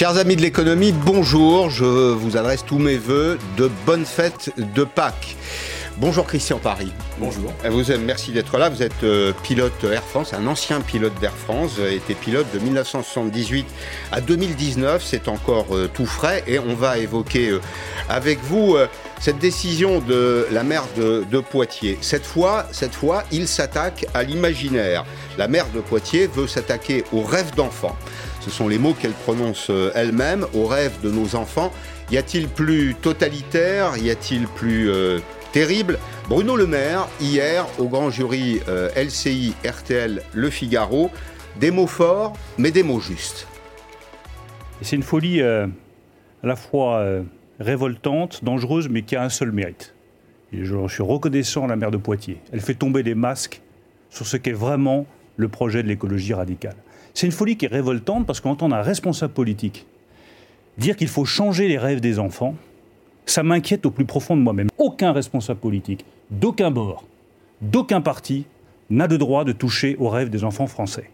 Chers amis de l'économie, bonjour. Je vous adresse tous mes voeux de bonnes fêtes de Pâques. Bonjour Christian Paris. Bonjour. Vous, merci d'être là. Vous êtes euh, pilote Air France, un ancien pilote d'Air France. Avez été pilote de 1978 à 2019. C'est encore euh, tout frais et on va évoquer euh, avec vous cette décision de la maire de, de Poitiers. Cette fois, cette fois, il s'attaque à l'imaginaire. La maire de Poitiers veut s'attaquer aux rêves d'enfants. Ce sont les mots qu'elle prononce elle-même, aux rêves de nos enfants. Y a-t-il plus totalitaire Y a-t-il plus terrible? Bruno Le Maire, hier, au grand jury euh, LCI, RTL, Le Figaro, des mots forts, mais des mots justes. C'est une folie euh, à la fois euh, révoltante, dangereuse, mais qui a un seul mérite. Je suis reconnaissant à la maire de Poitiers. Elle fait tomber les masques sur ce qu'est vraiment le projet de l'écologie radicale. C'est une folie qui est révoltante parce qu'on entend un responsable politique dire qu'il faut changer les rêves des enfants ça m'inquiète au plus profond de moi-même. Aucun responsable politique, d'aucun bord, d'aucun parti n'a le droit de toucher aux rêves des enfants français.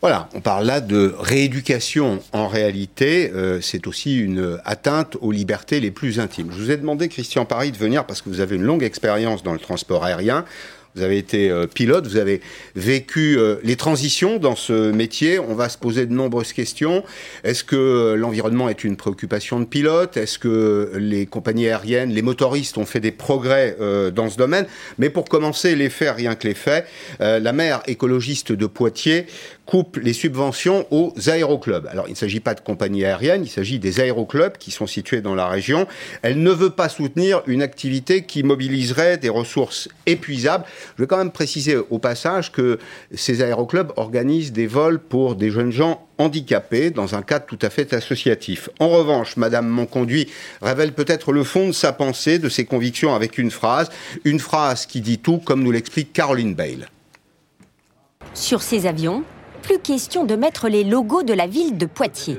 Voilà, on parle là de rééducation. En réalité, euh, c'est aussi une atteinte aux libertés les plus intimes. Je vous ai demandé, Christian Paris, de venir parce que vous avez une longue expérience dans le transport aérien. Vous avez été euh, pilote, vous avez vécu euh, les transitions dans ce métier. On va se poser de nombreuses questions. Est-ce que euh, l'environnement est une préoccupation de pilote? Est-ce que les compagnies aériennes, les motoristes ont fait des progrès dans ce domaine? Mais pour commencer, les faits, rien que les faits, la maire écologiste de Poitiers coupe les subventions aux aéroclubs. Alors, il ne s'agit pas de compagnies aériennes, il s'agit des aéroclubs qui sont situés dans la région. Elle ne veut pas soutenir une activité qui mobiliserait des ressources épuisables. Je vais quand même préciser au passage que ces aéroclubs organisent des vols pour des jeunes gens handicapés dans un cadre tout à fait associatif. En revanche, Madame Monconduit révèle peut-être le fond de sa pensée, de ses convictions avec une phrase, une phrase qui dit tout, comme nous l'explique Caroline Bale. Sur ces avions, plus question de mettre les logos de la ville de Poitiers.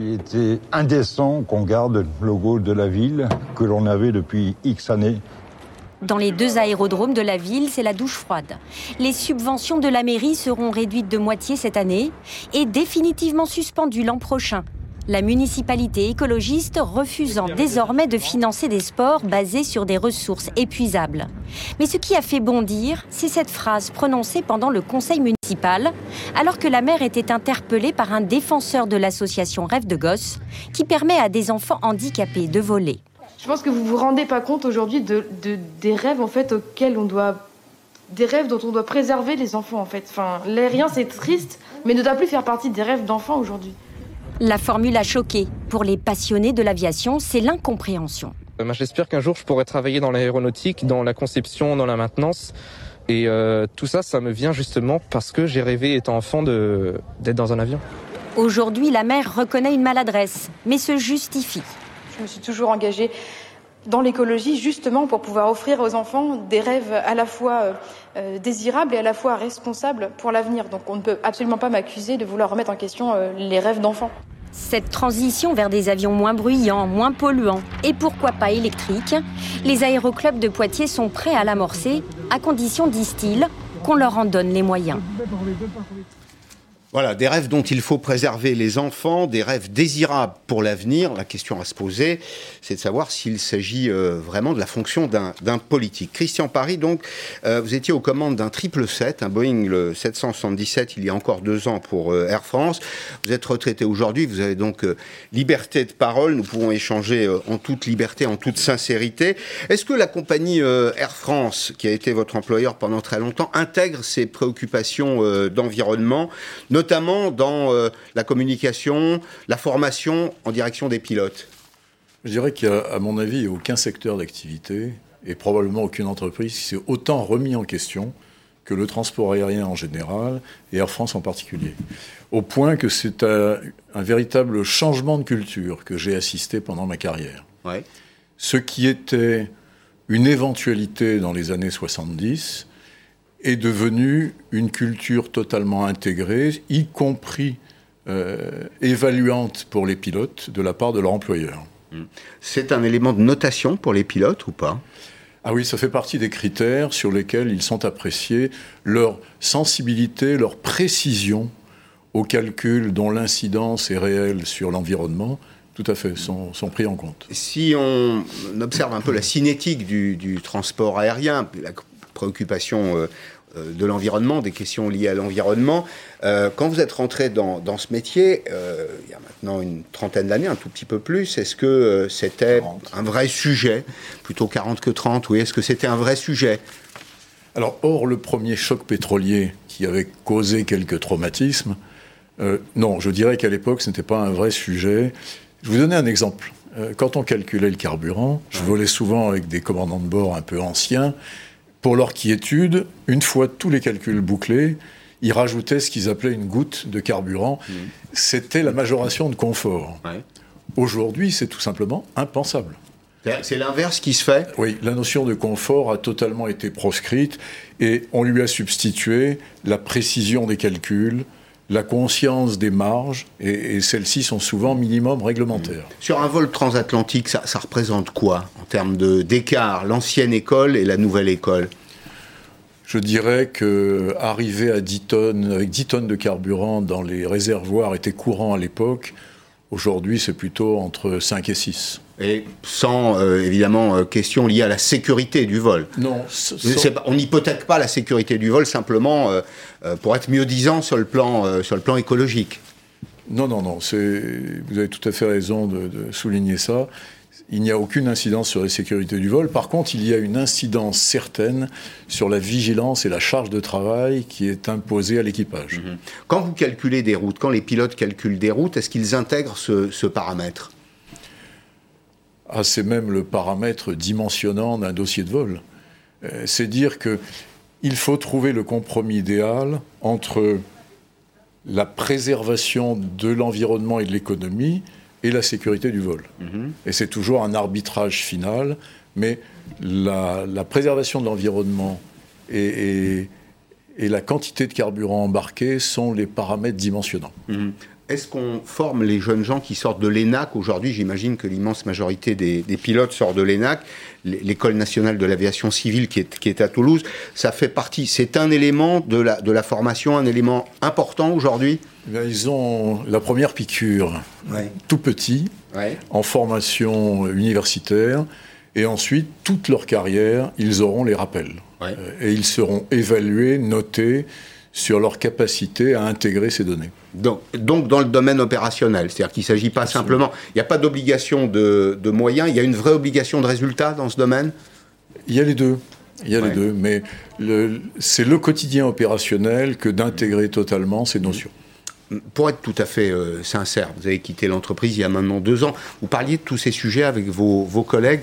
Il était indécent qu'on garde le logo de la ville que l'on avait depuis X années. Dans les deux aérodromes de la ville, c'est la douche froide. Les subventions de la mairie seront réduites de moitié cette année et définitivement suspendues l'an prochain la municipalité écologiste refusant désormais de financer des sports basés sur des ressources épuisables. Mais ce qui a fait bondir, c'est cette phrase prononcée pendant le conseil municipal, alors que la maire était interpellée par un défenseur de l'association Rêve de Gosse, qui permet à des enfants handicapés de voler. Je pense que vous vous rendez pas compte aujourd'hui de, des rêves en fait auxquels on doit des rêves dont on doit préserver les enfants en fait. Enfin, l'aérien c'est triste, mais ne doit plus faire partie des rêves d'enfants aujourd'hui. La formule a choqué. Pour les passionnés de l'aviation, c'est l'incompréhension. Euh, j'espère qu'un jour je pourrai travailler dans l'aéronautique, dans la conception, dans la maintenance. Et euh, tout ça, ça me vient justement parce que j'ai rêvé, étant enfant, d'être dans un avion. Aujourd'hui, la mère reconnaît une maladresse, mais se justifie. Je me suis toujours engagée dans l'écologie justement pour pouvoir offrir aux enfants des rêves à la fois euh, euh, désirables et à la fois responsables pour l'avenir. Donc on ne peut absolument pas m'accuser de vouloir remettre en question euh, les rêves d'enfants. Cette transition vers des avions moins bruyants, moins polluants et pourquoi pas électriques, les aéroclubs de Poitiers sont prêts à l'amorcer, à condition, disent-ils, qu'on leur en donne les moyens. Voilà, des rêves dont il faut préserver les enfants, des rêves désirables pour l'avenir. La question à se poser, c'est de savoir s'il s'agit euh, vraiment de la fonction d'un politique. Christian Paris, donc, euh, vous étiez aux commandes d'un triple 7, un Boeing le 777, il y a encore deux ans pour euh, Air France. Vous êtes retraité aujourd'hui, vous avez donc liberté de parole. Nous pouvons échanger en toute liberté, en toute sincérité. Est-ce que la compagnie Air France, qui a été votre employeur pendant très longtemps, intègre ces préoccupations d'environnement, dans euh, la communication, la formation en direction des pilotes Je dirais qu'il n'y a, à mon avis, aucun secteur d'activité et probablement aucune entreprise qui s'est autant remis en question que le transport aérien en général et Air France en particulier. Au point que c'est un, véritable changement de culture que j'ai assisté pendant ma carrière. Ce qui était une éventualité dans les années 70 est devenue une culture totalement intégrée, y compris euh, évaluante pour les pilotes de la part de leur employeur. Hmm. C'est un élément de notation pour les pilotes ou pas? Ah oui, ça fait partie des critères sur lesquels ils sont appréciés, leur sensibilité, leur précision aux calculs dont l'incidence est réelle sur l'environnement, tout à fait, sont, pris en compte. Si on observe un peu la cinétique du, transport aérien, la préoccupation euh, de l'environnement, des questions liées à l'environnement, euh, quand vous êtes rentré dans, ce métier, il y a maintenant une trentaine d'années, un tout petit peu plus, est-ce que c'était un vrai sujet Plutôt 40 que 30, oui. Est-ce que c'était un vrai sujet? Alors, hors le premier choc pétrolier qui avait causé quelques traumatismes, non, je dirais qu'à l'époque, ce n'était pas un vrai sujet. Je vous donner un exemple. Euh, quand on calculait le carburant, je volais souvent avec des commandants de bord un peu anciens. Pour leur quiétude, une fois tous les calculs bouclés, ils rajoutaient ce qu'ils appelaient une goutte de carburant. Mmh. C'était la majoration de confort. Aujourd'hui, c'est tout simplement impensable. C'est l'inverse qui se fait? Oui, la notion de confort a totalement été proscrite et on lui a substitué la précision des calculs, la conscience des marges, et, celles-ci sont souvent minimum réglementaires. Sur un vol transatlantique, ça, représente quoi en termes d'écart, l'ancienne école et la nouvelle école? Je dirais que arriver à 10 tonnes, avec 10 tonnes de carburant dans les réservoirs était courant à l'époque. Aujourd'hui, c'est plutôt entre 5 et 6. Et sans, euh, évidemment, euh, question liée à la sécurité du vol. Non. On n'hypothèque pas la sécurité du vol simplement euh, pour être mieux disant sur le plan, sur le plan écologique. Non, non, non. Vous avez tout à fait raison de, de souligner ça. Il n'y a aucune incidence sur la sécurité du vol. Par contre, il y a une incidence certaine sur la vigilance et la charge de travail qui est imposée à l'équipage. Mhm. Quand vous calculez des routes, quand les pilotes calculent des routes, est-ce qu'ils intègrent ce, paramètre? Ah, C'est même le paramètre dimensionnant d'un dossier de vol. Euh, c'est dire qu'il faut trouver le compromis idéal entre la préservation de l'environnement et de l'économie et la sécurité du vol. Mhm. Et c'est toujours un arbitrage final, mais la, préservation de l'environnement et, et, la quantité de carburant embarqué sont les paramètres dimensionnants. Mhm. Est-ce qu'on forme les jeunes gens qui sortent de l'ENAC Aujourd'hui, j'imagine que l'immense majorité des, pilotes sortent de l'ENAC, l'école nationale de l'aviation civile qui est, qui est, à Toulouse. Ça fait partie, c'est un élément de la, de la formation, un élément important aujourd'hui? Eh Ils ont la première piqûre, tout petit, en formation universitaire. Et ensuite, toute leur carrière, ils auront les rappels. Euh, et ils seront évalués, notés sur leur capacité à intégrer ces données. Donc, donc dans le domaine opérationnel, c'est-à-dire qu'il ne s'agit pas simplement, il n'y a pas d'obligation de, moyens, il y a une vraie obligation de résultat dans ce domaine? Il y a les deux. Il y a les deux, mais c'est le quotidien opérationnel que d'intégrer totalement ces notions. Pour être tout à fait euh, sincère, vous avez quitté l'entreprise il y a maintenant deux ans. Vous parliez de tous ces sujets avec vos, vos collègues.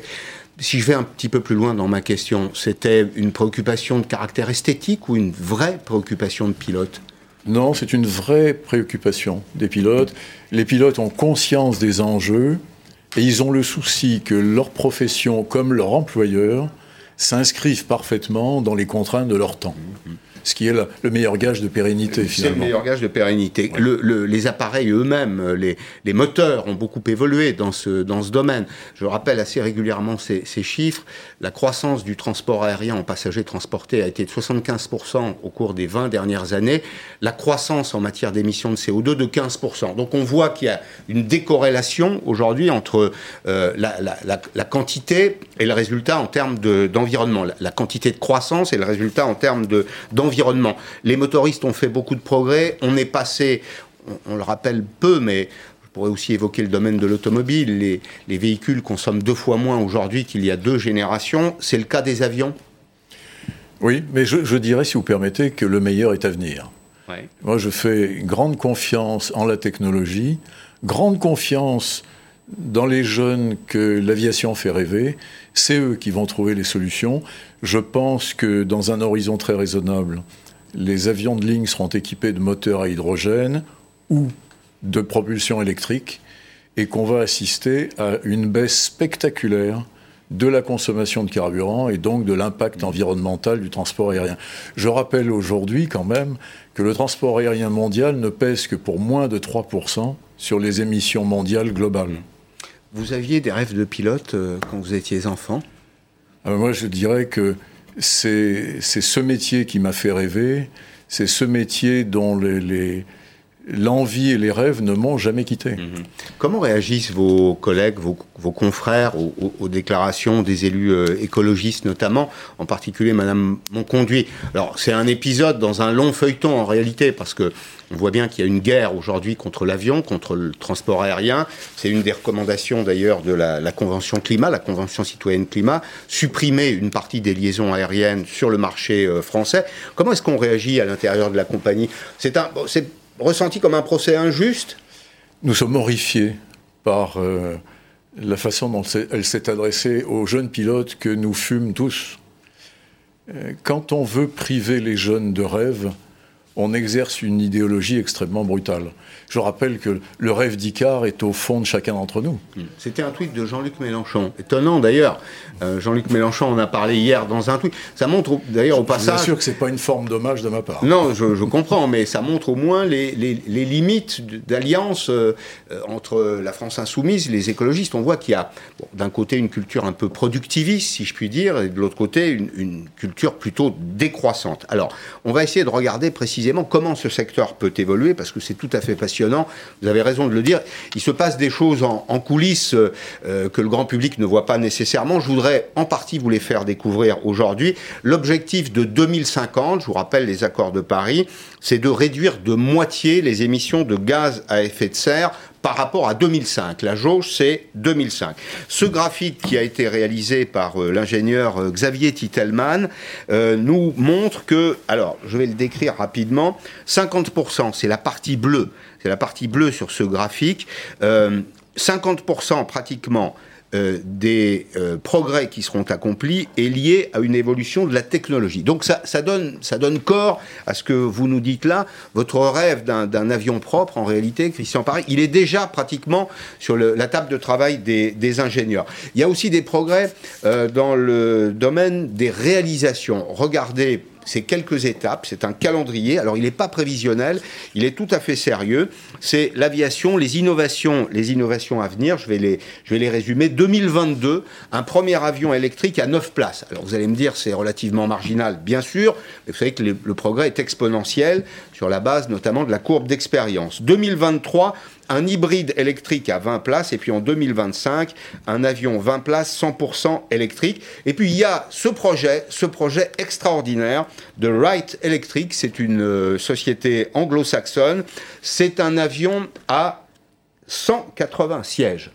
Si je vais un petit peu plus loin dans ma question, c'était une préoccupation de caractère esthétique ou une vraie préoccupation de pilote? Non, c'est une vraie préoccupation des pilotes. Les pilotes ont conscience des enjeux et ils ont le souci que leur profession, comme leur employeur, s'inscrivent parfaitement dans les contraintes de leur temps. Mmh ce qui est le, meilleur gage de pérennité finalement. C'est le meilleur gage de pérennité. les appareils eux-mêmes, les, moteurs ont beaucoup évolué dans ce, dans ce domaine. Je rappelle assez régulièrement ces, chiffres. La croissance du transport aérien en passagers transportés a été de 75% au cours des 20 dernières années. La croissance en matière d'émissions de CO2 de 15%. Donc on voit qu'il y a une décorrélation aujourd'hui entre euh, la, quantité et le résultat en termes d'environnement. la, quantité de croissance et le résultat en termes d'environnement les motoristes ont fait beaucoup de progrès. On est passé, on, le rappelle peu, mais je pourrais aussi évoquer le domaine de l'automobile. Les, véhicules consomment deux fois moins aujourd'hui qu'il y a deux générations. C'est le cas des avions? Oui, mais je, dirais, si vous permettez, que le meilleur est à venir. Moi, je fais grande confiance en la technologie, grande confiance dans les jeunes que l'aviation fait rêver, c'est eux qui vont trouver les solutions. Je pense que dans un horizon très raisonnable, les avions de ligne seront équipés de moteurs à hydrogène ou de propulsion électrique et qu'on va assister à une baisse spectaculaire de la consommation de carburant et donc de l'impact environnemental du transport aérien. Je rappelle aujourd'hui quand même que le transport aérien mondial ne pèse que pour moins de 3% sur les émissions mondiales globales. Vous aviez des rêves de pilote euh, quand vous étiez enfant? Ah, Moi, je dirais que c'est ce métier qui m'a fait rêver. C'est ce métier dont les, l'envie et les rêves ne m'ont jamais quitté. Mhm. Comment réagissent vos collègues, vos, confrères aux, déclarations des élus euh, écologistes notamment, en particulier Madame Monconduit? Alors c'est un épisode dans un long feuilleton en réalité, parce que on voit bien qu'il y a une guerre aujourd'hui contre l'avion, contre le transport aérien. C'est une des recommandations d'ailleurs de la, Convention climat, la Convention citoyenne climat, supprimer une partie des liaisons aériennes sur le marché euh, français. Comment est-ce qu'on réagit à l'intérieur de la compagnie? C'est ressenti comme un procès injuste Nous sommes horrifiés par euh, la façon dont elle s'est adressée aux jeunes pilotes que nous fûmes tous. Euh, quand on veut priver les jeunes de rêve, on exerce une idéologie extrêmement brutale. Je rappelle que le rêve d'Icare est au fond de chacun d'entre nous. C'était un tweet de Jean-Luc Mélenchon. Étonnant d'ailleurs. Euh, Jean-Luc Mélenchon en a parlé hier dans un tweet. Ça montre d'ailleurs au passage. Bien sûr que c'est pas une forme d'hommage de ma part. Non, je, comprends, mais ça montre au moins les, limites d'alliance euh, entre la France insoumise, les écologistes. On voit qu'il y a d'un côté une culture un peu productiviste, si je puis dire, et de l'autre côté une, une culture plutôt décroissante. Alors, on va essayer de regarder précisément comment ce secteur peut évoluer, parce que c'est tout à fait passionnant. Vous avez raison de le dire. Il se passe des choses en, coulisses euh, que le grand public ne voit pas nécessairement. Je voudrais en partie vous les faire découvrir aujourd'hui. L'objectif de 2050, je vous rappelle les accords de Paris, c'est de réduire de moitié les émissions de gaz à effet de serre par rapport à 2005. La jauge, c'est 2005. Ce graphique qui a été réalisé par euh, l'ingénieur euh, Xavier Titelman euh, nous montre que, alors je vais le décrire rapidement, 50%, c'est la partie bleue, c'est la partie bleue sur ce graphique, 50% pratiquement euh, des euh, progrès qui seront accomplis est lié à une évolution de la technologie. Donc ça, ça, donne, ça donne corps à ce que vous nous dites là. Votre rêve d'un avion propre, en réalité, Christian Paris, il est déjà pratiquement sur le, la table de travail des, des, ingénieurs. Il y a aussi des progrès euh, dans le domaine des réalisations. Regardez c'est quelques étapes, c'est un calendrier. Alors il n'est pas prévisionnel, il est tout à fait sérieux. C'est l'aviation, les innovations, les innovations à venir. Je vais les, je vais les résumer. 2022, un premier avion électrique à 9 places. Alors vous allez me dire c'est relativement marginal, bien sûr, mais vous savez que le progrès est exponentiel sur la base notamment de la courbe d'expérience. 2023, un hybride électrique à 20 places, et puis en 2025, un avion 20 places 100% électrique. Et puis il y a ce projet, ce projet extraordinaire de Wright Electric, c'est une euh, société anglo-saxonne, c'est un avion à 180 sièges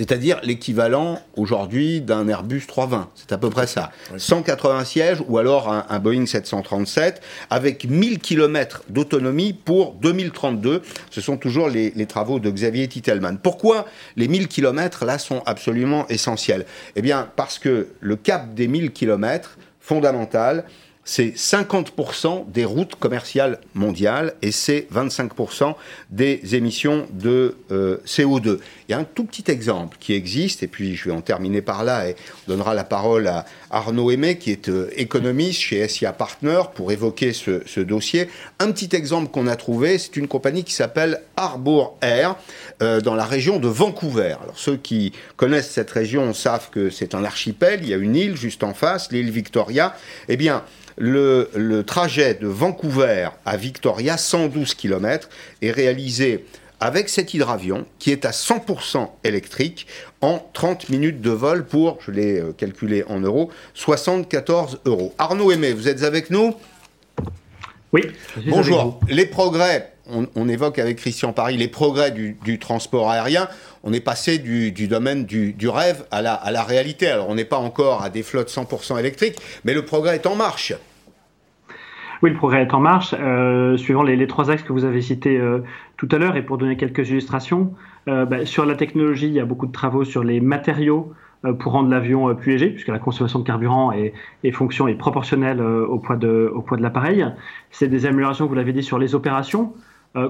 c'est-à-dire l'équivalent aujourd'hui d'un Airbus 320. C'est à peu près ça. 180 sièges ou alors un, Boeing 737 avec 1000 km d'autonomie pour 2032. Ce sont toujours les, les, travaux de Xavier Titelman. Pourquoi les 1000 km là sont absolument essentiels? Eh bien parce que le cap des 1000 km fondamental, c'est 50% des routes commerciales mondiales et c'est 25% des émissions de euh, CO2. Il y a un tout petit exemple qui existe, et puis je vais en terminer par là, et on donnera la parole à Arnaud Aimé, qui est euh, économiste chez SIA Partner, pour évoquer ce, dossier. Un petit exemple qu'on a trouvé, c'est une compagnie qui s'appelle Harbour Air, euh, dans la région de Vancouver. Alors ceux qui connaissent cette région savent que c'est un archipel, il y a une île juste en face, l'île Victoria. Eh bien, le, trajet de Vancouver à Victoria, 112 km, est réalisé avec cet hydravion qui est à 100% électrique en 30 minutes de vol pour, je l'ai euh, calculé en euros, 74 euros. Arnaud Aimé, vous êtes avec nous? Oui. Bonjour. Les progrès, on, évoque avec Christian Paris les progrès du, transport aérien. On est passé du, domaine du, rêve à la, à la réalité. Alors on n'est pas encore à des flottes 100% électriques, mais le progrès est en marche. Oui, le progrès est en marche. Euh, suivant les, trois axes que vous avez cités euh, tout à l'heure, et pour donner quelques illustrations, euh, bah, sur la technologie, il y a beaucoup de travaux sur les matériaux pour rendre l'avion plus léger, puisque la consommation de carburant et, et fonction est proportionnelle au poids de, au poids de l'appareil. C'est des améliorations, vous l'avez dit, sur les opérations.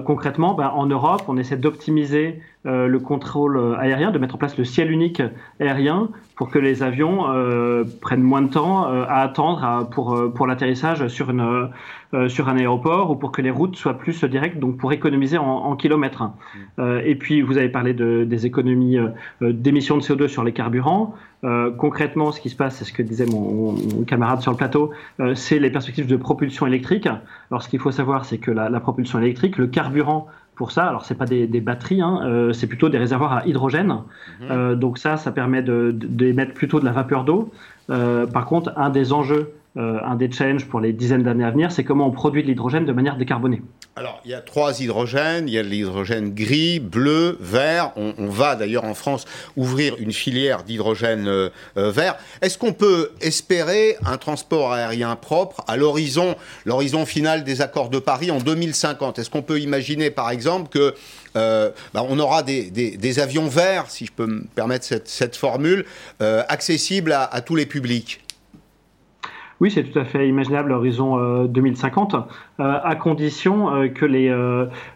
concrètement, bah, en Europe, on essaie d'optimiser le contrôle aérien, de mettre en place le ciel unique aérien pour que les avions prennent moins de temps à attendre pour, pour l'atterrissage sur, une, sur un aéroport ou pour que les routes soient plus directes, donc pour économiser en, kilomètres. Mmh. et puis, vous avez parlé de, des économies d'émissions de CO2 sur les carburants. Euh, concrètement, ce qui se passe, c'est ce que disait mon, camarade sur le plateau, euh, c'est les perspectives de propulsion électrique. Alors, ce qu'il faut savoir, c'est que la, propulsion électrique, le carburant pour ça, alors c'est pas des, batteries, hein, euh, c'est plutôt des réservoirs à hydrogène. Mhm. donc ça, ça permet d'émettre plutôt de la vapeur d'eau. par contre, un des enjeux un des challenges pour les dizaines d'années à venir, c'est comment on produit de l'hydrogène de manière décarbonée. Alors, il y a trois hydrogènes. Il y a l'hydrogène gris, bleu, vert. On, va d'ailleurs en France ouvrir une filière d'hydrogène euh, euh, vert. Est-ce qu'on peut espérer un transport aérien propre à l'horizon, l'horizon final des accords de Paris en 2050 Est-ce qu'on peut imaginer, par exemple, que euh, bah, aura des, avions verts, si je peux me permettre cette, formule, accessibles à tous les publics? Oui, c'est tout à fait imaginable l'horizon 2050, euh, euh, à condition euh, que, les,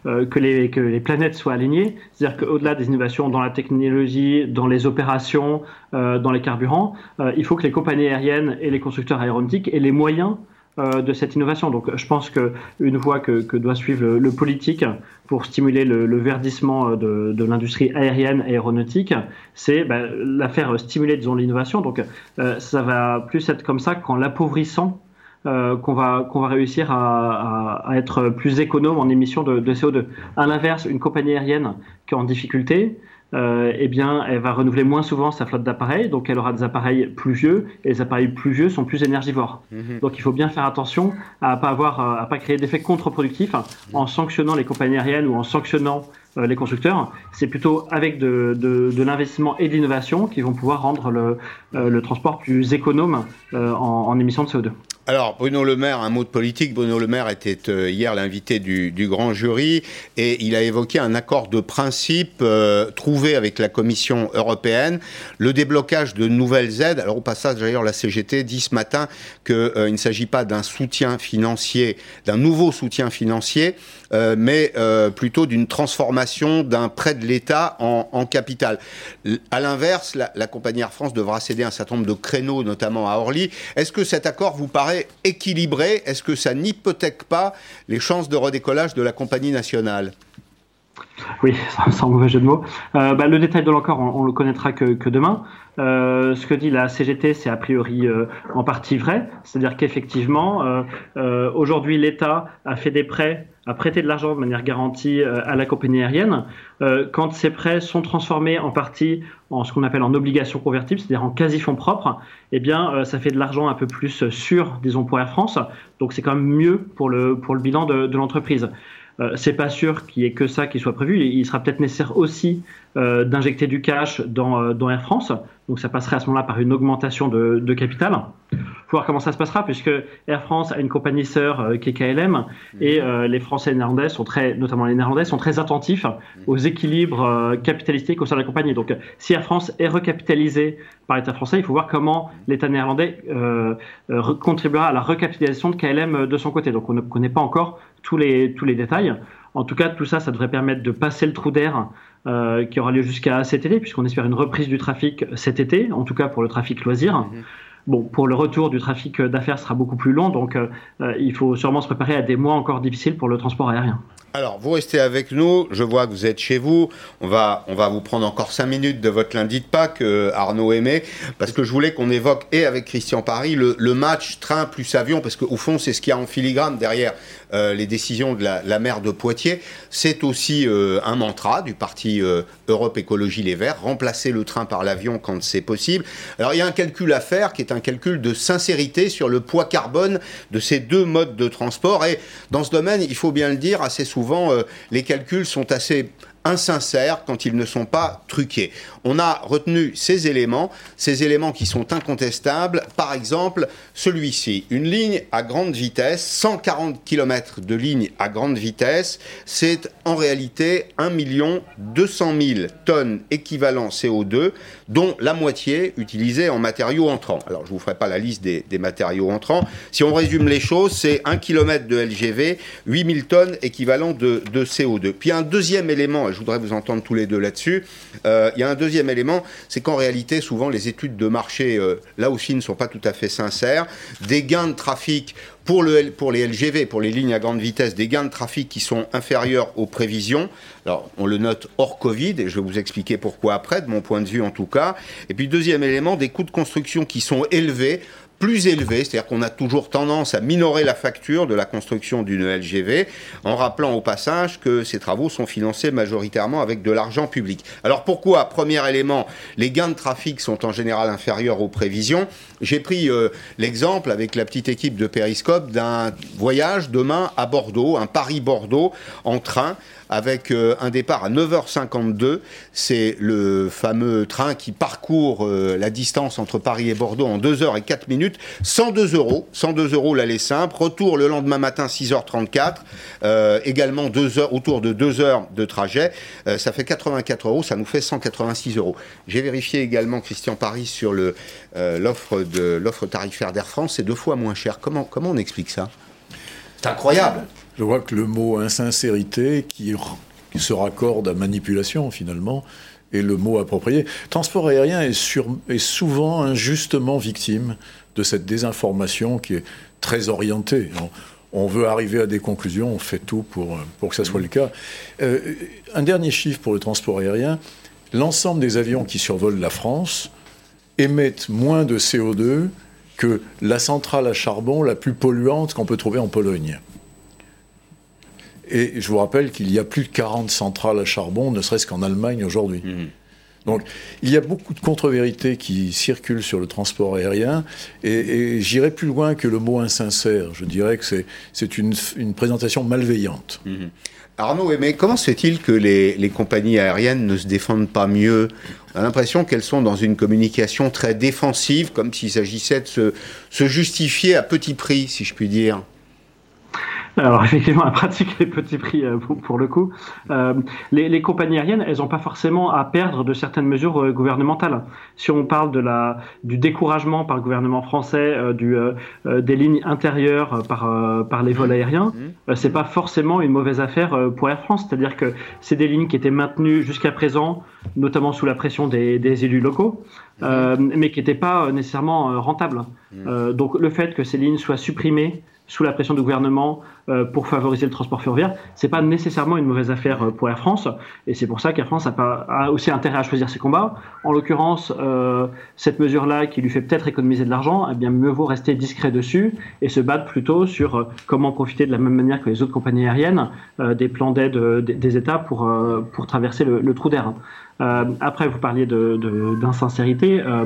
que, les, que les planètes soient alignées. C'est-à-dire qu'au-delà des innovations dans la technologie, dans les opérations, dans les carburants, il faut que les compagnies aériennes et les constructeurs aéronautiques aient les moyens euh, de cette innovation. Donc je pense qu'une voie que, doit suivre le, politique pour stimuler le, verdissement euh, de, l'industrie aérienne et aéronautique, c'est bah, la faire stimuler disons l'innovation. Donc euh, ça va plus être comme ça qu'en l'appauvrissant qu'on va, va réussir à, à, être plus économe en émissions de, de CO2. À l'inverse, une compagnie aérienne qui est en difficulté, euh, eh bien, elle va renouveler moins souvent sa flotte d'appareils, donc elle aura des appareils plus vieux, et les appareils plus vieux sont plus énergivores. Mhm. Donc il faut bien faire attention à pas avoir, à pas créer d'effets contre-productifs en sanctionnant les compagnies aériennes ou en sanctionnant euh, les constructeurs. C'est plutôt avec de, de, de l'investissement et de l'innovation qu'ils vont pouvoir rendre le, euh, le transport plus économe en, en émissions de CO2. Alors, Bruno Le Maire, un mot de politique. Bruno Le Maire était euh, hier l'invité du, grand jury et il a évoqué un accord de principe euh, trouvé avec la Commission européenne, le déblocage de nouvelles aides. Alors, au passage, d'ailleurs, la CGT dit ce matin qu'il euh, ne s'agit pas d'un soutien financier, d'un nouveau soutien financier, mais plutôt d'une transformation d'un prêt de l'État en, capital. À l'inverse, la, la compagnie Air France devra céder un certain nombre de créneaux, notamment à Orly. Est-ce que cet accord vous paraît équilibré, est-ce que ça n'hypothèque pas les chances de redécollage de la compagnie nationale? Oui, sans mauvais jeu de mots. Euh, bah, le détail de l'accord, on, le connaîtra que, demain. Euh, ce que dit la CGT, c'est a priori euh, en partie vrai. C'est-à-dire qu'effectivement, aujourd'hui, l'État a fait des prêts, a prêté de l'argent de manière garantie à la compagnie aérienne. quand ces prêts sont transformés en partie en ce qu'on appelle en obligation convertible, c'est-à-dire en quasi-fonds propres, eh bien, ça fait de l'argent un peu plus sûr, disons, pour Air France. Donc, c'est quand même mieux pour le, pour le bilan de l'entreprise. Euh, c'est pas sûr qu'il y ait que ça qui soit prévu. Il sera peut-être nécessaire aussi d'injecter du cash dans, euh, dans, Air France. Donc ça passerait à ce moment-là par une augmentation de, de capital. Il faut voir comment ça se passera puisque Air France a une compagnie sœur qui est KLM et les Français et les Néerlandais sont très, notamment les Néerlandais, sont très attentifs aux équilibres capitalistiques au sein de la compagnie. Donc si Air France est recapitalisée par l'État français, il faut voir comment l'État néerlandais contribuera à la recapitalisation de KLM de son côté. Donc on ne connaît pas encore tous les, tous les détails. En tout cas, tout ça, ça devrait permettre de passer le trou d'air euh, qui aura lieu jusqu'à cet été, puisqu'on espère une reprise du trafic cet été, en tout cas pour le trafic loisir. Mhm. Bon, pour le retour du trafic d'affaires sera beaucoup plus long, donc euh, euh, il faut sûrement se préparer à des mois encore difficiles pour le transport aérien. Alors, vous restez avec nous. Je vois que vous êtes chez vous. On va, on va vous prendre encore cinq minutes de votre lundi de Pâques, euh, Arnaud Aimé, parce que je voulais qu'on évoque, et avec Christian Paris, le, match train plus avion, parce qu'au fond, c'est ce qu'il y a en filigrane derrière euh, les décisions de la, maire de Poitiers. C'est aussi euh, un mantra du parti Europe Écologie Les Verts, remplacer le train par l'avion quand c'est possible. Alors, il y a un calcul à faire qui est un calcul de sincérité sur le poids carbone de ces deux modes de transport. Et dans ce domaine, il faut bien le dire, assez souvent, euh, les calculs sont assez insincères quand ils ne sont pas truqués. On a retenu ces éléments, ces éléments qui sont incontestables. Par exemple, celui-ci, une ligne à grande vitesse, 140 km de ligne à grande vitesse, c'est en réalité 1 200 000 tonnes équivalent CO2, dont la moitié utilisée en matériaux entrants. Alors, je ne vous ferai pas la liste des, matériaux entrants. Si on résume les choses, c'est 1 km de LGV, 8 000 tonnes équivalent de, de CO2. Puis un deuxième élément je voudrais vous entendre tous les deux là-dessus. Euh, il y a un deuxième élément, c'est qu'en réalité, souvent, les études de marché, euh, là aussi, ne sont pas tout à fait sincères. Des gains de trafic pour, le, pour les LGV, pour les lignes à grande vitesse, des gains de trafic qui sont inférieurs aux prévisions. Alors, on le note hors Covid, et je vais vous expliquer pourquoi après, de mon point de vue en tout cas. Et puis, deuxième élément, des coûts de construction qui sont élevés plus élevé, c'est-à-dire qu'on a toujours tendance à minorer la facture de la construction d'une LGV, en rappelant au passage que ces travaux sont financés majoritairement avec de l'argent public. Alors pourquoi Premier élément, les gains de trafic sont en général inférieurs aux prévisions? J'ai pris euh, l'exemple avec la petite équipe de Périscope d'un voyage demain à Bordeaux, un Paris-Bordeaux en train avec euh, un départ à 9h52. C'est le fameux train qui parcourt euh, la distance entre Paris et Bordeaux en 2 h et 4 minutes. 102 euros, 102 euros l'aller simple. Retour le lendemain matin 6h34. Euh, également 2 heures, autour de 2 heures de trajet. ça fait 84 euros, ça nous fait 186 euros. J'ai vérifié également, Christian Paris, sur l'offre tarifaire d'Air France, c'est deux fois moins cher. Comment, comment on explique ça? C'est incroyable je vois que le mot insincérité, qui, se raccorde à manipulation finalement, est le mot approprié. Transport aérien est, souvent injustement victime de cette désinformation qui est très orientée. On, veut arriver à des conclusions, on fait tout pour, pour que ça soit le cas. Euh, un dernier chiffre pour le transport aérien. L'ensemble des avions qui survolent la France émettent moins de CO2 que la centrale à charbon la plus polluante qu'on peut trouver en Pologne. Et je vous rappelle qu'il y a plus de 40 centrales à charbon, ne serait-ce qu'en Allemagne aujourd'hui. Mhm. Donc il y a beaucoup de contre-vérités qui circulent sur le transport aérien, et, j'irai plus loin que le mot insincère. Je dirais que c'est une, une, présentation malveillante. Mhm. Arnaud, mais comment se fait-il que les, les, compagnies aériennes ne se défendent pas mieux? On a l'impression qu'elles sont dans une communication très défensive, comme s'il s'agissait de se, se justifier à petit prix, si je puis dire. Alors effectivement, à pratiquer les petits prix euh, pour, le coup, euh, les, les, compagnies aériennes, elles n'ont pas forcément à perdre de certaines mesures euh, gouvernementales. Si on parle de la, du découragement par le gouvernement français euh, du, des lignes intérieures par, par les vols aériens, mmh. c'est pas forcément une mauvaise affaire pour Air France. C'est-à-dire que c'est des lignes qui étaient maintenues jusqu'à présent, notamment sous la pression des, des élus locaux. Euh, mais qui n'étaient pas nécessairement rentables. Mmh. Euh, donc le fait que ces lignes soient supprimées sous la pression du gouvernement euh, pour favoriser le transport ferroviaire, c'est pas nécessairement une mauvaise affaire euh, pour Air France, et c'est pour ça qu'Air France a, aussi intérêt à choisir ses combats. En l'occurrence, euh, cette mesure-là qui lui fait peut-être économiser de l'argent, eh bien mieux vaut rester discret dessus et se battre plutôt sur euh, comment profiter de la même manière que les autres compagnies aériennes euh, des plans d'aide des États pour pour traverser le, le trou d'air. Euh, après, vous parliez d'insincérité. De, de, euh,